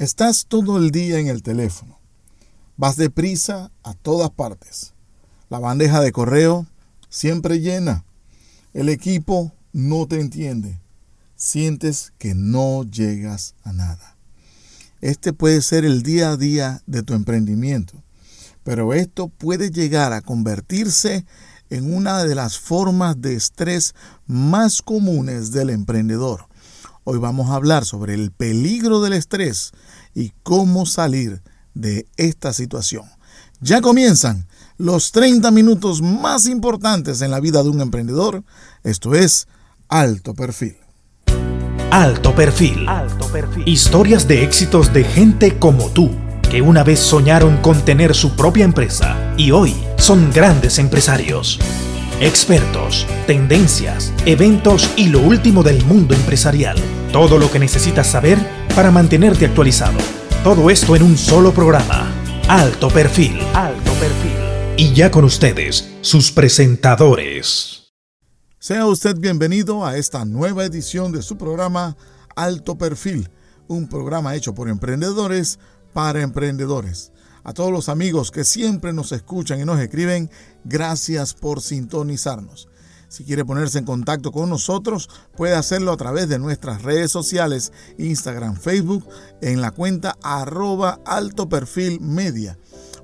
Estás todo el día en el teléfono. Vas deprisa a todas partes. La bandeja de correo siempre llena. El equipo no te entiende. Sientes que no llegas a nada. Este puede ser el día a día de tu emprendimiento, pero esto puede llegar a convertirse en una de las formas de estrés más comunes del emprendedor. Hoy vamos a hablar sobre el peligro del estrés y cómo salir de esta situación. Ya comienzan los 30 minutos más importantes en la vida de un emprendedor. Esto es Alto Perfil. Alto Perfil. Alto Perfil. Historias de éxitos de gente como tú, que una vez soñaron con tener su propia empresa y hoy son grandes empresarios. Expertos, tendencias, eventos y lo último del mundo empresarial. Todo lo que necesitas saber para mantenerte actualizado. Todo esto en un solo programa. Alto Perfil. Alto Perfil. Y ya con ustedes, sus presentadores. Sea usted bienvenido a esta nueva edición de su programa Alto Perfil, un programa hecho por emprendedores para emprendedores. A todos los amigos que siempre nos escuchan y nos escriben, gracias por sintonizarnos. Si quiere ponerse en contacto con nosotros, puede hacerlo a través de nuestras redes sociales, Instagram, Facebook, en la cuenta arroba alto perfil media.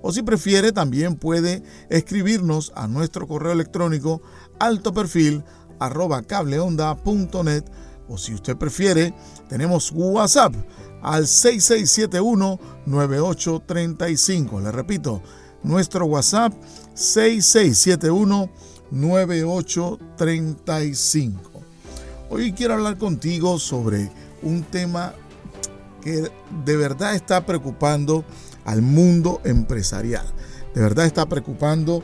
O si prefiere, también puede escribirnos a nuestro correo electrónico alto perfil arroba cableonda.net. O si usted prefiere, tenemos WhatsApp al 6671-9835. Le repito, nuestro WhatsApp 6671 9835. Hoy quiero hablar contigo sobre un tema que de verdad está preocupando al mundo empresarial, de verdad está preocupando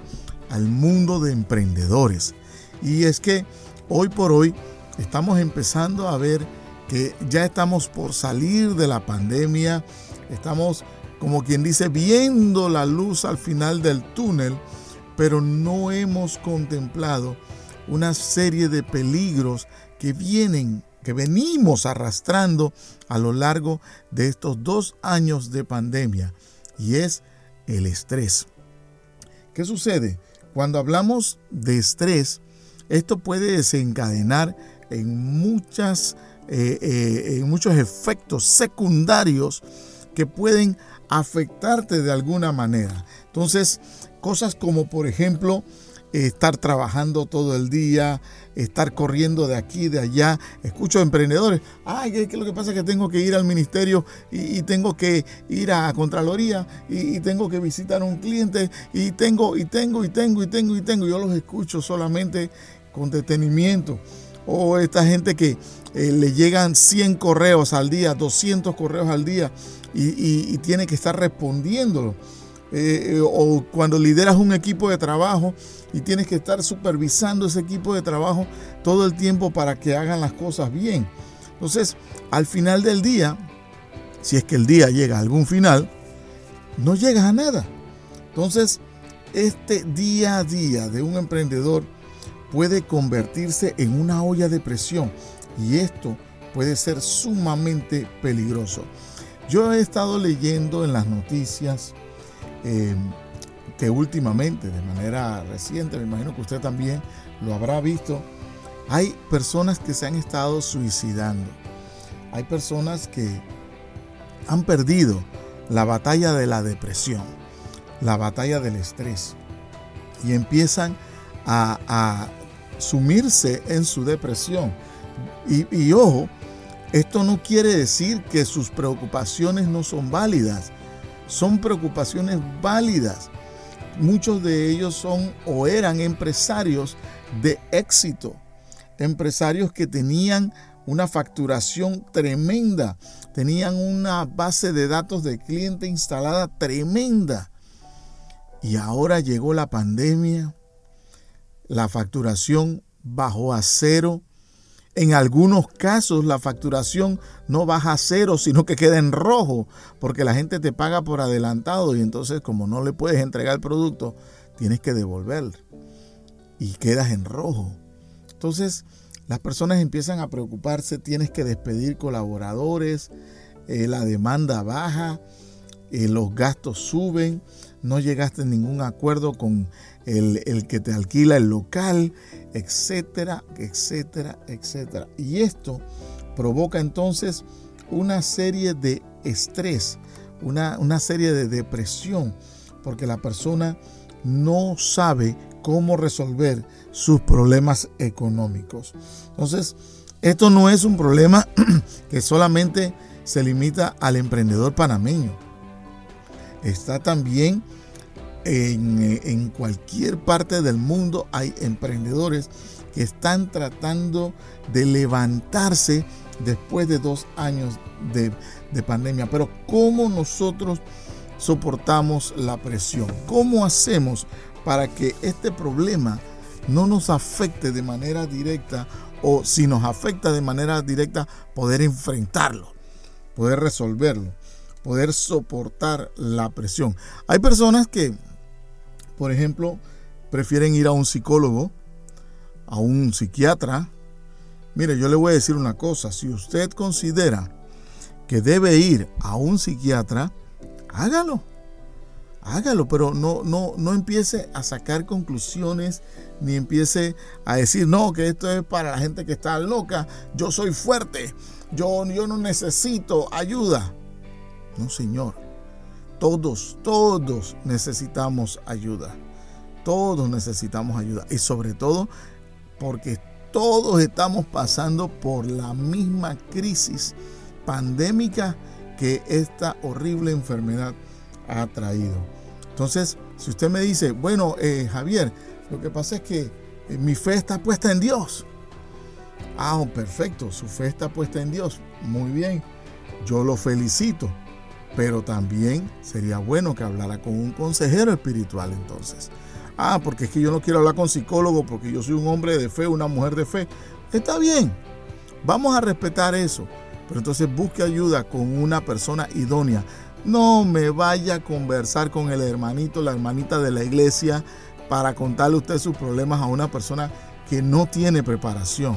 al mundo de emprendedores. Y es que hoy por hoy estamos empezando a ver que ya estamos por salir de la pandemia, estamos como quien dice viendo la luz al final del túnel pero no hemos contemplado una serie de peligros que vienen, que venimos arrastrando a lo largo de estos dos años de pandemia, y es el estrés. ¿Qué sucede? Cuando hablamos de estrés, esto puede desencadenar en, muchas, eh, eh, muchos efectos secundarios que pueden afectarte de alguna manera. Entonces, Cosas como, por ejemplo, estar trabajando todo el día, estar corriendo de aquí, de allá. Escucho emprendedores, ay, que, lo que pasa es que tengo que ir al ministerio y, tengo que ir a Contraloría y, tengo que visitar a un cliente y tengo, y tengo, y tengo, y tengo, y tengo. Yo los escucho solamente con detenimiento. O esta gente que eh, le llegan 100 correos al día, 200 correos al día y, tiene que estar respondiéndolo. Eh, eh, o cuando lideras un equipo de trabajo y tienes que estar supervisando ese equipo de trabajo todo el tiempo para que hagan las cosas bien. Entonces, al final del día, si es que el día llega a algún final, no llegas a nada. Entonces, este día a día de un emprendedor puede convertirse en una olla de presión y esto puede ser sumamente peligroso. Yo he estado leyendo en las noticias eh, que últimamente, de manera reciente, me imagino que usted también lo habrá visto, hay personas que se han estado suicidando. Hay personas que han perdido la batalla de la depresión, la batalla del estrés, y empiezan a, sumirse en su depresión. Y, ojo, esto no quiere decir que sus preocupaciones no son válidas son preocupaciones válidas. Muchos de ellos son o eran empresarios de éxito, empresarios que tenían una facturación tremenda, tenían una base de datos de cliente instalada tremenda. Y ahora llegó la pandemia, la facturación bajó a cero, en algunos casos la facturación no baja a cero, sino que queda en rojo, porque la gente te paga por adelantado y entonces como no le puedes entregar el producto, tienes que devolver y quedas en rojo. Entonces las personas empiezan a preocuparse, tienes que despedir colaboradores, eh, la demanda baja, eh, los gastos suben, no llegaste a ningún acuerdo con el, el, que te alquila el local, etcétera, etcétera, etcétera. Y esto provoca entonces una serie de estrés, una, una serie de depresión, porque la persona no sabe cómo resolver sus problemas económicos. Entonces, esto no es un problema que solamente se limita al emprendedor panameño. Está también en, en, cualquier parte del mundo hay emprendedores que están tratando de levantarse después de dos años de pandemia. Pero ¿cómo nosotros soportamos la presión? ¿Cómo hacemos para que este problema no nos afecte de manera directa o si nos afecta de manera directa, poder enfrentarlo, poder resolverlo, poder soportar la presión. Hay personas que, por ejemplo, prefieren ir a un psicólogo, a un psiquiatra. Mire, yo le voy a decir una cosa, si usted considera que debe ir a un psiquiatra, hágalo hágalo, pero no, no, no empiece a sacar conclusiones ni empiece a decir, no, que esto es para la gente que está loca, yo soy fuerte, yo, yo no necesito ayuda. No, Señor, todos, todos necesitamos ayuda. Todos necesitamos ayuda. Y sobre todo porque todos estamos pasando por la misma crisis pandémica que esta horrible enfermedad ha traído. Entonces, si usted me dice, bueno, eh, Javier, lo que pasa es que eh, mi fe está puesta en Dios. Ah, perfecto, su fe está puesta en Dios. Muy bien, yo lo felicito. Pero también sería bueno que hablara con un consejero espiritual entonces. Ah, porque es que yo no quiero hablar con psicólogo porque yo soy un hombre de fe, una mujer de fe. Está bien, vamos a respetar eso. Pero entonces busque ayuda con una persona idónea. No me vaya a conversar con el hermanito, la hermanita de la iglesia para contarle usted sus problemas a una persona que no tiene preparación.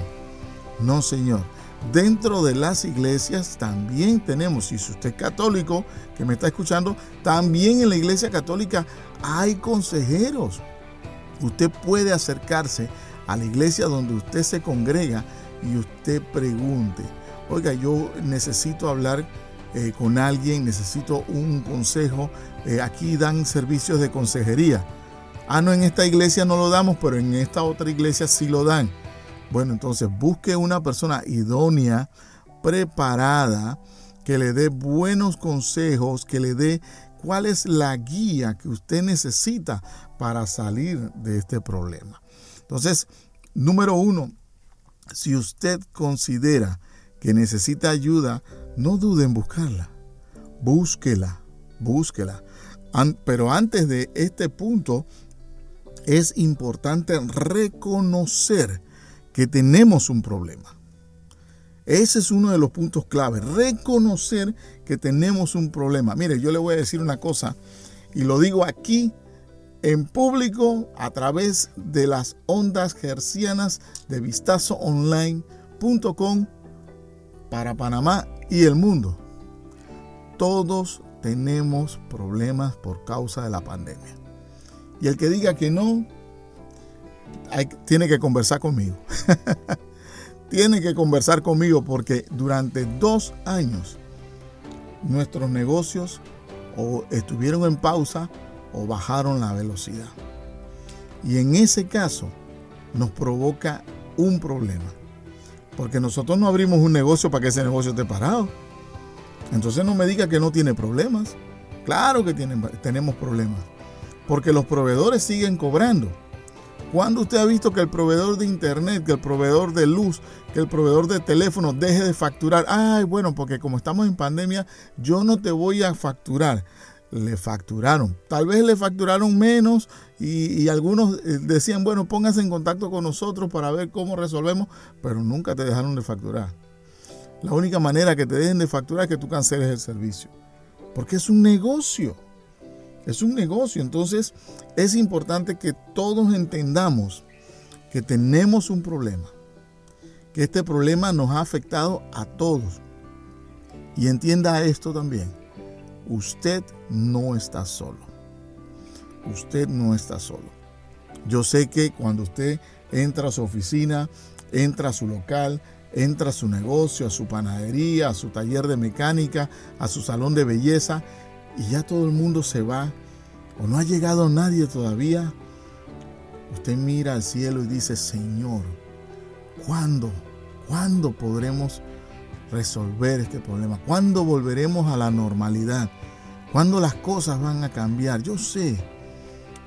No, Señor. Dentro de las iglesias también tenemos, si usted es católico que me está escuchando, también en la iglesia católica hay consejeros. Usted puede acercarse a la iglesia donde usted se congrega y usted pregunte, oiga, yo necesito hablar eh, con alguien, necesito un consejo. Eh, aquí dan servicios de consejería. Ah, no, en esta iglesia no lo damos, pero en esta otra iglesia sí lo dan. Bueno, entonces busque una persona idónea, preparada, que le dé buenos consejos, que le dé cuál es la guía que usted necesita para salir de este problema. Entonces, número uno, si usted considera que necesita ayuda, no dude en buscarla. Búsquela, búsquela. pero antes de este punto, es importante reconocer que tenemos un problema. Ese es uno de los puntos clave, reconocer que tenemos un problema. Mire, yo le voy a decir una cosa y lo digo aquí en público a través de las ondas gercianas de vistazoonline.com para Panamá y el mundo. Todos tenemos problemas por causa de la pandemia. Y el que diga que no, tiene que conversar conmigo. tiene que conversar conmigo porque durante dos años nuestros negocios o estuvieron en pausa o bajaron la velocidad. Y en ese caso nos provoca un problema. Porque nosotros no abrimos un negocio para que ese negocio esté parado. Entonces no me diga que no tiene problemas. Claro que tenemos problemas. Porque los proveedores siguen cobrando. ¿Cuándo usted ha visto que el proveedor de internet, que el proveedor de luz, que el proveedor de teléfono deje de facturar? Ay, bueno, porque como estamos en pandemia, yo no te voy a facturar le facturaron. Tal vez le facturaron menos y, algunos eh, decían, bueno, póngase en contacto con nosotros para ver cómo resolvemos, pero nunca te dejaron de facturar. La única manera que te dejen de facturar es que tú canceles el servicio. Porque es un negocio. Es un negocio. Entonces es importante que todos entendamos que tenemos un problema. Que este problema nos ha afectado a todos. Y entienda esto también. Usted no está solo. Usted no está solo. Yo sé que cuando usted entra a su oficina, entra a su local, entra a su negocio, a su panadería, a su taller de mecánica, a su salón de belleza, y ya todo el mundo se va, o no ha llegado nadie todavía, usted mira al cielo y dice, Señor, ¿cuándo? ¿Cuándo podremos resolver este problema? ¿Cuándo volveremos a la normalidad? ¿Cuándo las cosas van a cambiar? Yo sé,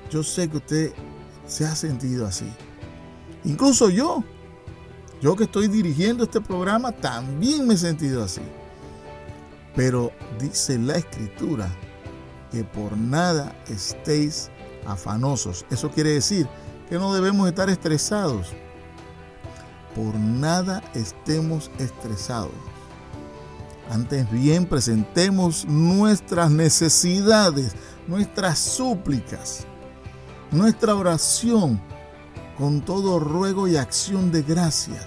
yo sé que usted se ha sentido así. Incluso yo, yo que estoy dirigiendo este programa, también me he sentido así. Pero dice la escritura que por nada estéis afanosos. Eso quiere decir que no debemos estar estresados. Por nada estemos estresados. Antes bien presentemos nuestras necesidades, nuestras súplicas, nuestra oración con todo ruego y acción de gracias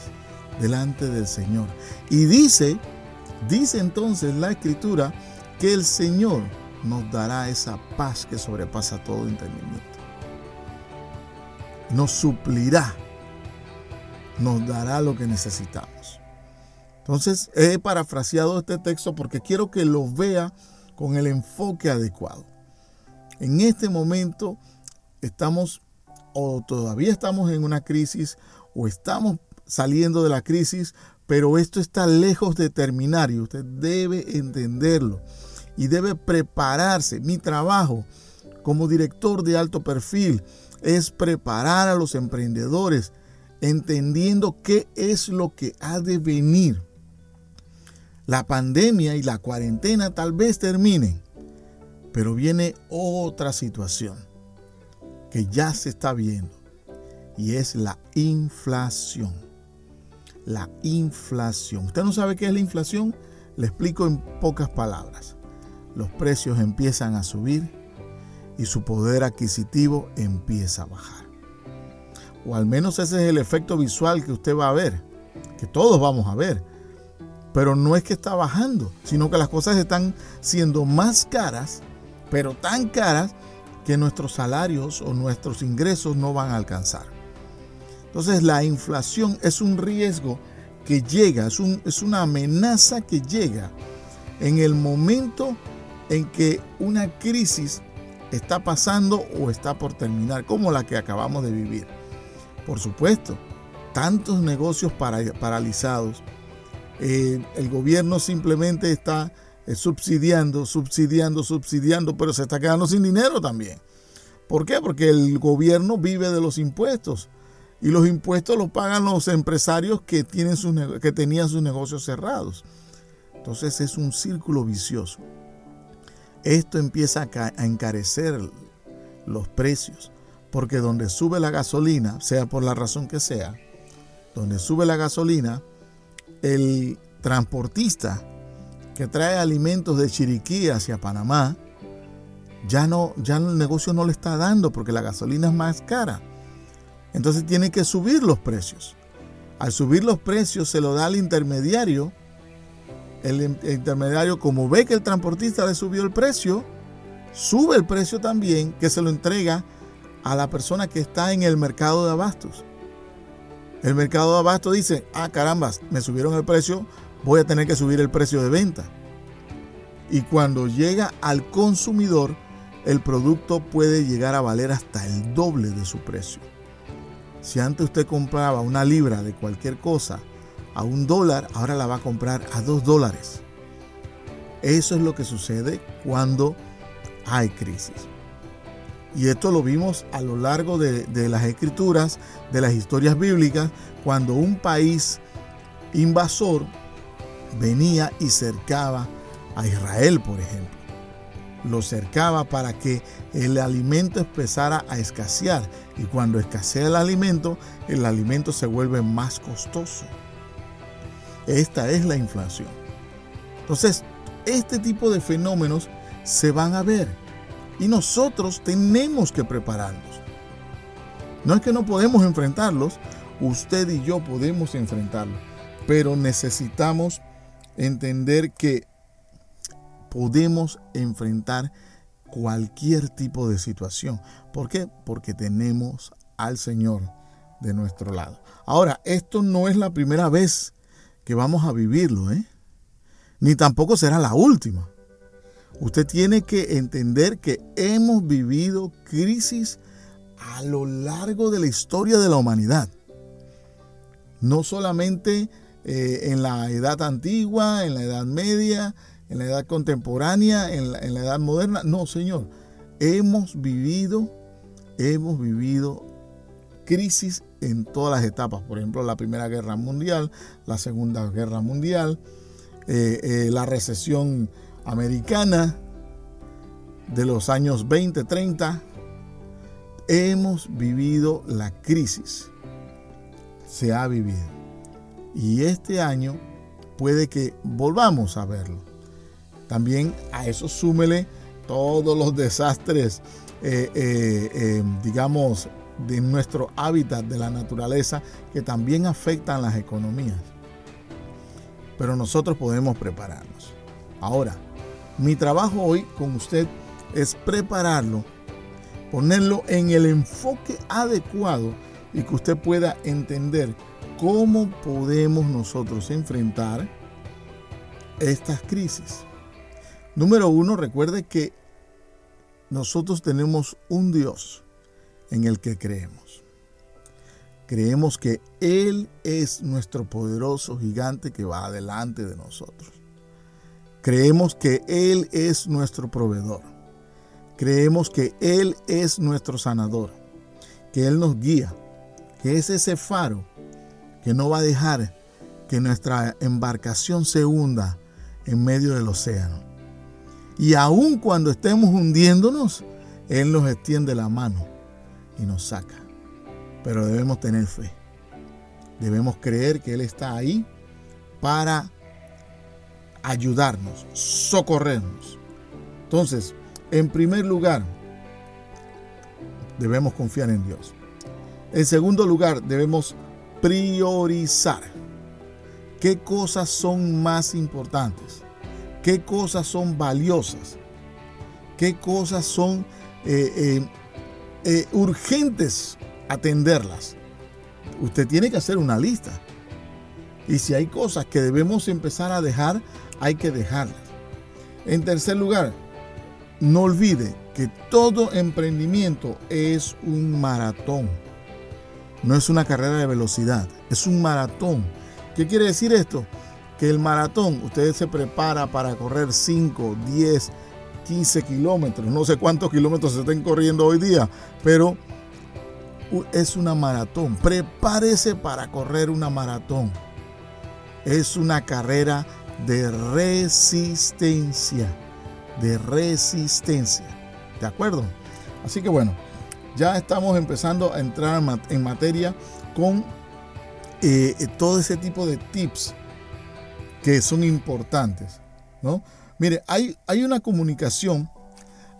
delante del Señor. Y dice, dice entonces la escritura que el Señor nos dará esa paz que sobrepasa todo entendimiento. Nos suplirá, nos dará lo que necesitamos. Entonces he parafraseado este texto porque quiero que lo vea con el enfoque adecuado. En este momento estamos o todavía estamos en una crisis o estamos saliendo de la crisis, pero esto está lejos de terminar y usted debe entenderlo y debe prepararse. Mi trabajo como director de alto perfil es preparar a los emprendedores entendiendo qué es lo que ha de venir. La pandemia y la cuarentena tal vez terminen, pero viene otra situación que ya se está viendo y es la inflación. La inflación. ¿Usted no sabe qué es la inflación? Le explico en pocas palabras los precios empiezan a subir y su poder adquisitivo empieza a bajar. O al menos ese es el efecto visual que usted va a ver, que todos vamos a ver. Pero no es que está bajando, sino que las cosas están siendo más caras, pero tan caras que nuestros salarios o nuestros ingresos no van a alcanzar. Entonces la inflación es un riesgo que llega, es, una amenaza que llega en el momento en que una crisis está pasando o está por terminar, como la que acabamos de vivir. Por supuesto, tantos negocios paralizados. Eh, el gobierno simplemente está eh, subsidiando, subsidiando, subsidiando, pero se está quedando sin dinero también. ¿Por qué? Porque el gobierno vive de los impuestos y los impuestos los pagan los empresarios que, tienen sus, que tenían sus negocios cerrados. Entonces es un círculo vicioso esto empieza a encarecer los precios, porque donde sube la gasolina, sea por la razón que sea, donde sube la gasolina, el transportista que trae alimentos de Chiriquí hacia Panamá, ya no, ya el negocio no le está dando porque la gasolina es más cara. Entonces tiene que subir los precios. Al subir los precios se lo da al intermediario el intermediario, como ve que el transportista le subió el precio, sube el precio también, que se lo entrega a la persona que está en el mercado de abastos. El mercado de abastos dice, ah, carambas, me subieron el precio, voy a tener que subir el precio de venta. Y cuando llega al consumidor, el producto puede llegar a valer hasta el doble de su precio. Si antes usted compraba una libra de cualquier cosa a un dólar, ahora la va a comprar a dos dólares. Eso es lo que sucede cuando hay crisis. Y esto lo vimos a lo largo de, de, las escrituras, de las historias bíblicas, cuando un país invasor venía y cercaba a Israel, por ejemplo. Lo cercaba para que el alimento empezara a escasear. Y cuando escasea el alimento, el alimento se vuelve más costoso. Esta es la inflación. Entonces, este tipo de fenómenos se van a ver y nosotros tenemos que prepararnos. No es que no podemos enfrentarlos, usted y yo podemos enfrentarlos, pero necesitamos entender que podemos enfrentar cualquier tipo de situación. ¿Por qué? Porque tenemos al Señor de nuestro lado. Ahora, esto no es la primera vez que vamos a vivirlo, ¿eh? Ni tampoco será la última. Usted tiene que entender que hemos vivido crisis a lo largo de la historia de la humanidad. No solamente eh, en la edad antigua, en la edad media, en la edad contemporánea, en la, edad moderna. No, Señor. Hemos vivido, hemos vivido crisis en todas las etapas. Por ejemplo, la Primera Guerra Mundial, la Segunda Guerra Mundial, eh, eh, la recesión americana de los años 20, 30. Hemos vivido la crisis. Se ha vivido. Y este año puede que volvamos a verlo. También a eso súmele todos los desastres, eh, digamos, de nuestro hábitat de la naturaleza que también afectan las economías. Pero nosotros podemos prepararnos. Ahora, mi trabajo hoy con usted es prepararlo, ponerlo en el enfoque adecuado y que usted pueda entender cómo podemos nosotros enfrentar estas crisis. Número uno, recuerde que nosotros tenemos un Dios en el que creemos. Creemos que Él es nuestro poderoso gigante que va adelante de nosotros. Creemos que Él es nuestro proveedor. Creemos que Él es nuestro sanador. Que Él nos guía. Que es ese faro que no va a dejar que nuestra embarcación se hunda en medio del océano. Y aun cuando estemos hundiéndonos, Él nos extiende la mano y nos saca. Pero debemos tener fe. Debemos creer que Él está ahí para ayudarnos, socorrernos. Entonces, en primer lugar, debemos confiar en Dios. En segundo lugar, debemos priorizar. ¿Qué cosas son más importantes? ¿Qué cosas son valiosas? ¿Qué cosas son eh, eh, eh, urgentes atenderlas. Usted tiene que hacer una lista. Y si hay cosas que debemos empezar a dejar, hay que dejarlas. En tercer lugar, no olvide que todo emprendimiento es un maratón. No es una carrera de velocidad, es un maratón. ¿Qué quiere decir esto? Que el maratón, usted se prepara para correr 5, 10, 15 kilómetros, no sé cuántos kilómetros se estén corriendo hoy día, pero es una maratón. Prepárese para correr una maratón. Es una carrera de resistencia, de resistencia. ¿De acuerdo? Así que bueno, ya estamos empezando a entrar en materia con eh, todo ese tipo de tips que son importantes, ¿no? Mire, hay, hay una comunicación,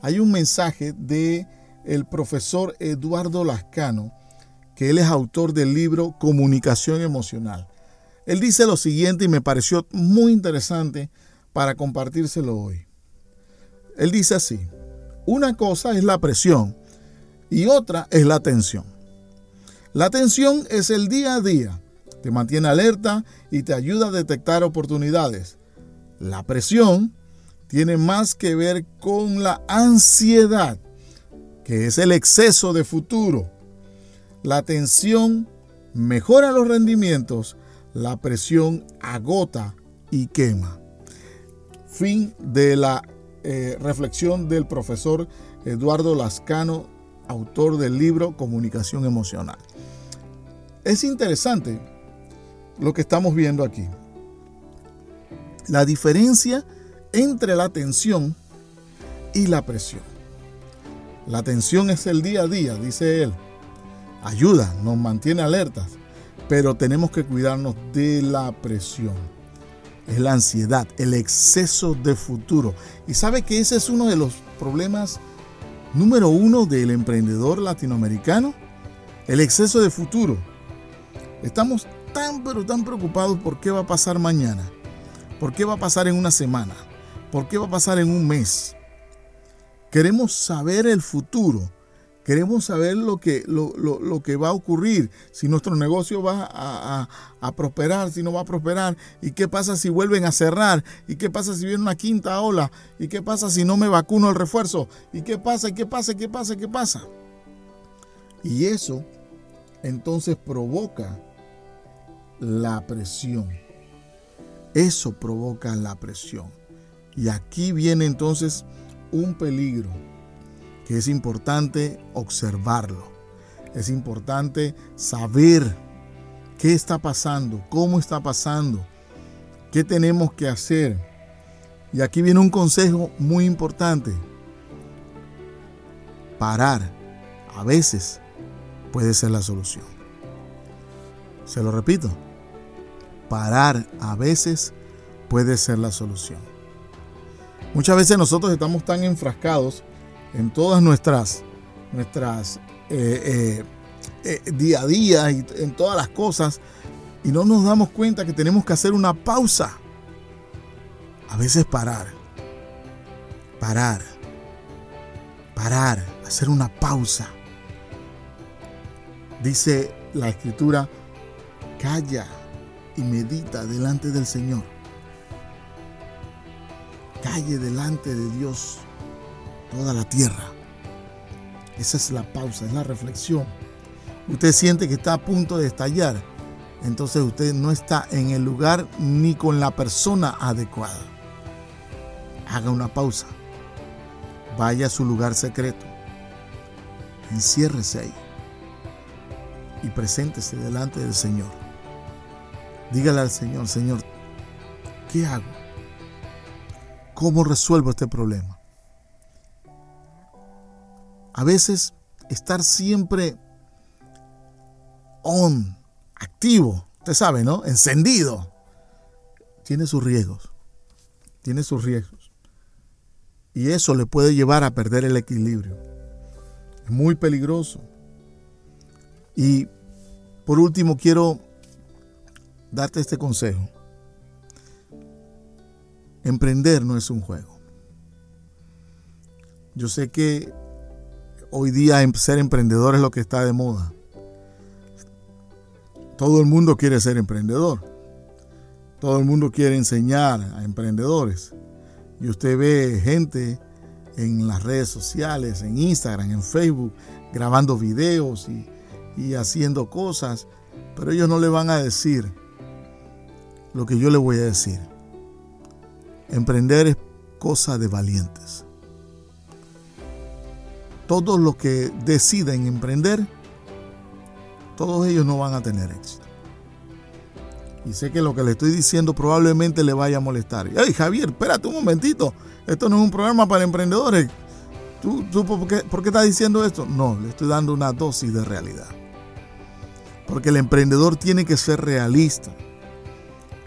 hay un mensaje de el profesor Eduardo Lascano, que él es autor del libro Comunicación Emocional. Él dice lo siguiente y me pareció muy interesante para compartírselo hoy. Él dice así, una cosa es la presión y otra es la tensión. La tensión es el día a día, te mantiene alerta y te ayuda a detectar oportunidades. La presión tiene más que ver con la ansiedad, que es el exceso de futuro. La tensión mejora los rendimientos, la presión agota y quema. Fin de la eh, reflexión del profesor Eduardo Lascano, autor del libro Comunicación Emocional. Es interesante lo que estamos viendo aquí. La diferencia entre la tensión y la presión. La tensión es el día a día, dice él. Ayuda, nos mantiene alertas, pero tenemos que cuidarnos de la presión. Es la ansiedad, el exceso de futuro. Y sabe que ese es uno de los problemas número uno del emprendedor latinoamericano. El exceso de futuro. Estamos tan pero tan preocupados por qué va a pasar mañana, por qué va a pasar en una semana, por qué va a pasar en un mes. Queremos saber el futuro. Queremos saber lo que, lo, que va a ocurrir, si nuestro negocio va a, prosperar, si no va a prosperar, y qué pasa si vuelven a cerrar, y qué pasa si viene una quinta ola, y qué pasa si no me vacuno el refuerzo, y qué pasa, y qué pasa, y qué pasa, y qué pasa. Y eso entonces provoca la presión. Eso provoca la presión. Y aquí viene entonces un peligro que es importante observarlo. Es importante saber qué está pasando, cómo está pasando, qué tenemos que hacer. Y aquí viene un consejo muy importante. Parar a veces puede ser la solución. Se lo repito. Parar a veces puede ser la solución. Muchas veces nosotros estamos tan enfrascados en todas nuestras, nuestras eh, eh, eh, día a día y en todas las cosas y no nos damos cuenta que tenemos que hacer una pausa. A veces parar, parar, parar, hacer una pausa. Dice la escritura, calla y medita delante del Señor. Calle delante de Dios toda la tierra. Esa es la pausa, es la reflexión. Usted siente que está a punto de estallar, entonces usted no está en el lugar ni con la persona adecuada. Haga una pausa. Vaya a su lugar secreto. Enciérrese ahí. Y preséntese delante del Señor. Dígale al Señor, Señor, ¿qué hago? ¿Cómo resuelvo este problema? a veces estar siempre on, activo, usted sabe, ¿no? Encendido, tiene sus riesgos, tiene sus riesgos. Y eso le puede llevar a perder el equilibrio. Es muy peligroso. Y por último quiero darte este consejo. Emprender no es un juego. Yo sé que hoy día em, ser emprendedor es lo que está de moda. Todo el mundo quiere ser emprendedor. Todo el mundo quiere enseñar a emprendedores. Y usted ve gente en las redes sociales, en Instagram, en Facebook, grabando videos y, y haciendo cosas, pero ellos no le van a decir lo que yo le voy a decir. Emprender es cosa de valientes todos los que deciden emprender, todos ellos no van a tener éxito. Y sé que lo que le estoy diciendo probablemente le vaya a molestar. Hey Javier, espérate un momentito. Esto no es un programa para emprendedores. ¿Tú, por, qué, por qué estás diciendo esto? No, le estoy dando una dosis de realidad. Porque el emprendedor tiene que ser realista.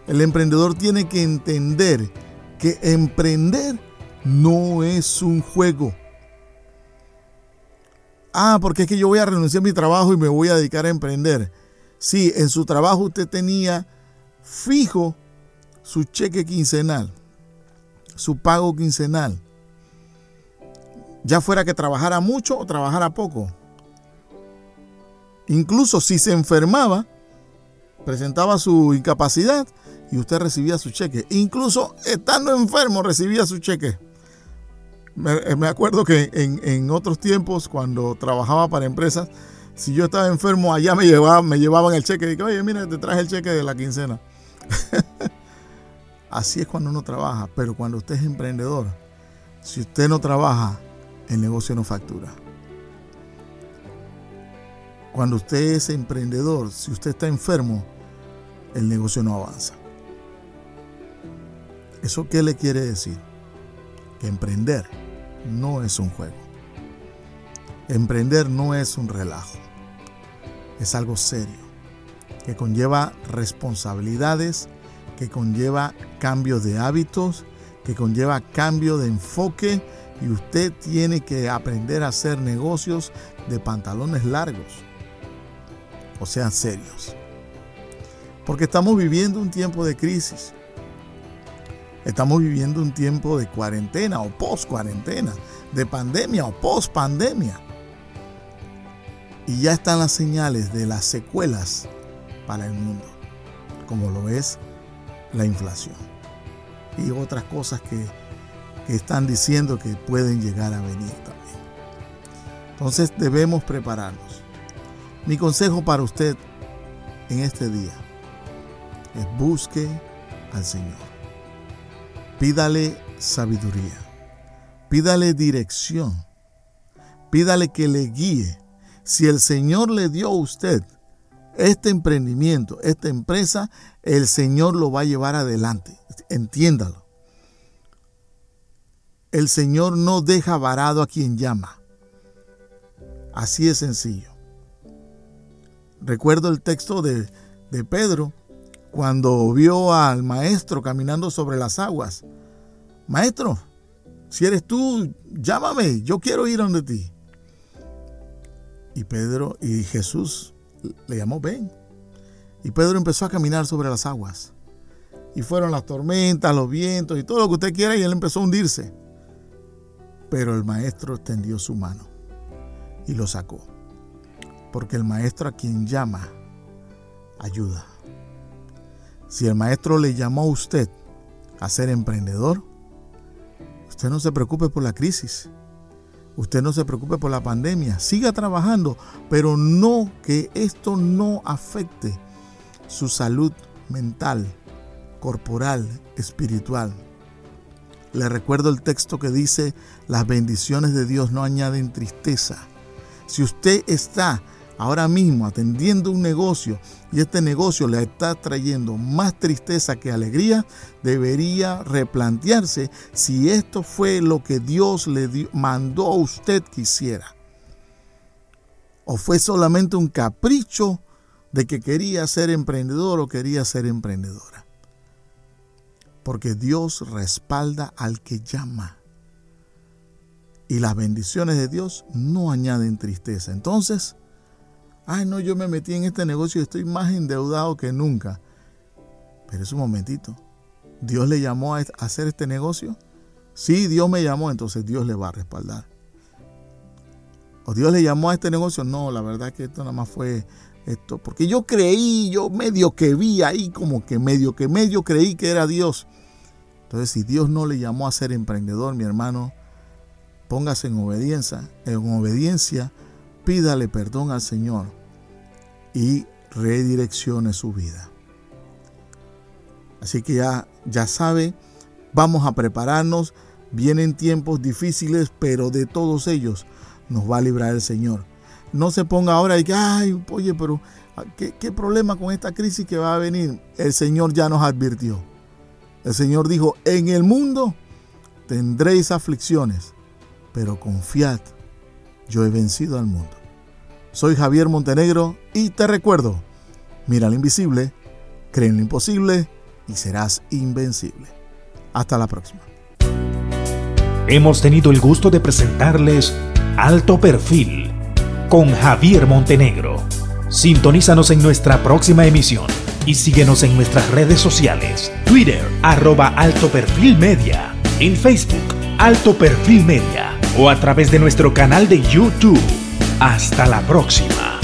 El emprendedor tiene que entender que emprender no es un juego Ah, porque es que yo voy a renunciar a mi trabajo y me voy a dedicar a emprender. Sí, en su trabajo usted tenía fijo su cheque quincenal, su pago quincenal. Ya fuera que trabajara mucho o trabajara poco. Incluso si se enfermaba, presentaba su incapacidad y usted recibía su cheque. Incluso estando enfermo recibía su cheque. Eh, me, acuerdo que en, otros tiempos, cuando trabajaba para empresas, si yo estaba enfermo, allá me, llevaban, me llevaban el cheque. Y oye, mira, te traje el cheque de la quincena. Así es cuando uno trabaja. Pero cuando usted es emprendedor, si usted no trabaja, el negocio no factura. Cuando usted es emprendedor, si usted está enfermo, el negocio no avanza. ¿Eso qué le quiere decir? Que emprender no es un juego. Emprender no es un relajo. Es algo serio, que conlleva responsabilidades, que conlleva cambio de hábitos, que conlleva cambio de enfoque y usted tiene que aprender a hacer negocios de pantalones largos, o sea, serios. Porque estamos viviendo un tiempo de crisis. Estamos viviendo un tiempo de cuarentena o post cuarentena, de pandemia o post pandemia. Y ya están las señales de las secuelas para el mundo, como lo es la inflación y otras cosas que, que están diciendo que pueden llegar a venir también. Entonces debemos prepararnos. Mi consejo para usted en este día es busque al Señor. Pídale sabiduría. Pídale dirección. Pídale que le guíe. Si el Señor le dio a usted este emprendimiento, esta empresa, el Señor lo va a llevar adelante. Entiéndalo. El Señor no deja varado a quien llama. Así es sencillo. Recuerdo el texto de, de Pedro cuando vio al maestro caminando sobre las aguas. Maestro, si eres tú, llámame, yo quiero ir donde ti. Y Pedro y Jesús le llamó, ven. Y Pedro empezó a caminar sobre las aguas. Y fueron las tormentas, los vientos y todo lo que usted quiera y él empezó a hundirse. Pero el maestro extendió su mano y lo sacó. Porque el maestro a quien llama, ayuda. Si el maestro le llamó a usted a ser emprendedor, usted no se preocupe por la crisis. Usted no se preocupe por la pandemia. Siga trabajando, pero no que esto no afecte su salud mental, corporal, espiritual. Le recuerdo el texto que dice, las bendiciones de Dios no añaden tristeza. Si usted está ahora mismo atendiendo un negocio y este negocio le está trayendo más tristeza que alegría, debería replantearse si esto fue lo que Dios le mandó a usted que hiciera. O fue solamente un capricho de que quería ser emprendedor o quería ser emprendedora. Porque Dios respalda al que llama. Y las bendiciones de Dios no añaden tristeza. Entonces, ay no, yo me metí en este negocio y estoy más endeudado que nunca. Pero es un momentito. ¿Dios le llamó a hacer este negocio? Sí, Dios me llamó, entonces Dios le va a respaldar. ¿O Dios le llamó a este negocio? No, la verdad que esto nada más fue esto. Porque yo creí, yo medio que vi ahí, como que medio que medio creí que era Dios. Entonces, si Dios no le llamó a ser emprendedor, mi hermano, póngase en obediencia, en obediencia pídale perdón al Señor y redireccione su vida. Así que ya, ya sabe, vamos a prepararnos. Vienen tiempos difíciles, pero de todos ellos nos va a librar el Señor. No se ponga ahora y que, ay, oye, pero ¿qué, ¿qué, problema con esta crisis que va a venir? El Señor ya nos advirtió. El Señor dijo, en el mundo tendréis aflicciones, pero confiad, yo he vencido al mundo. Soy Javier Montenegro y te recuerdo, mira lo invisible, cree en lo imposible y serás invencible. Hasta la próxima. Hemos tenido el gusto de presentarles Alto Perfil con Javier Montenegro. Sintonízanos en nuestra próxima emisión y síguenos en nuestras redes sociales. Twitter, arroba Alto Perfil Media. En Facebook, Alto Perfil Media. O a través de nuestro canal de YouTube. Hasta la próxima.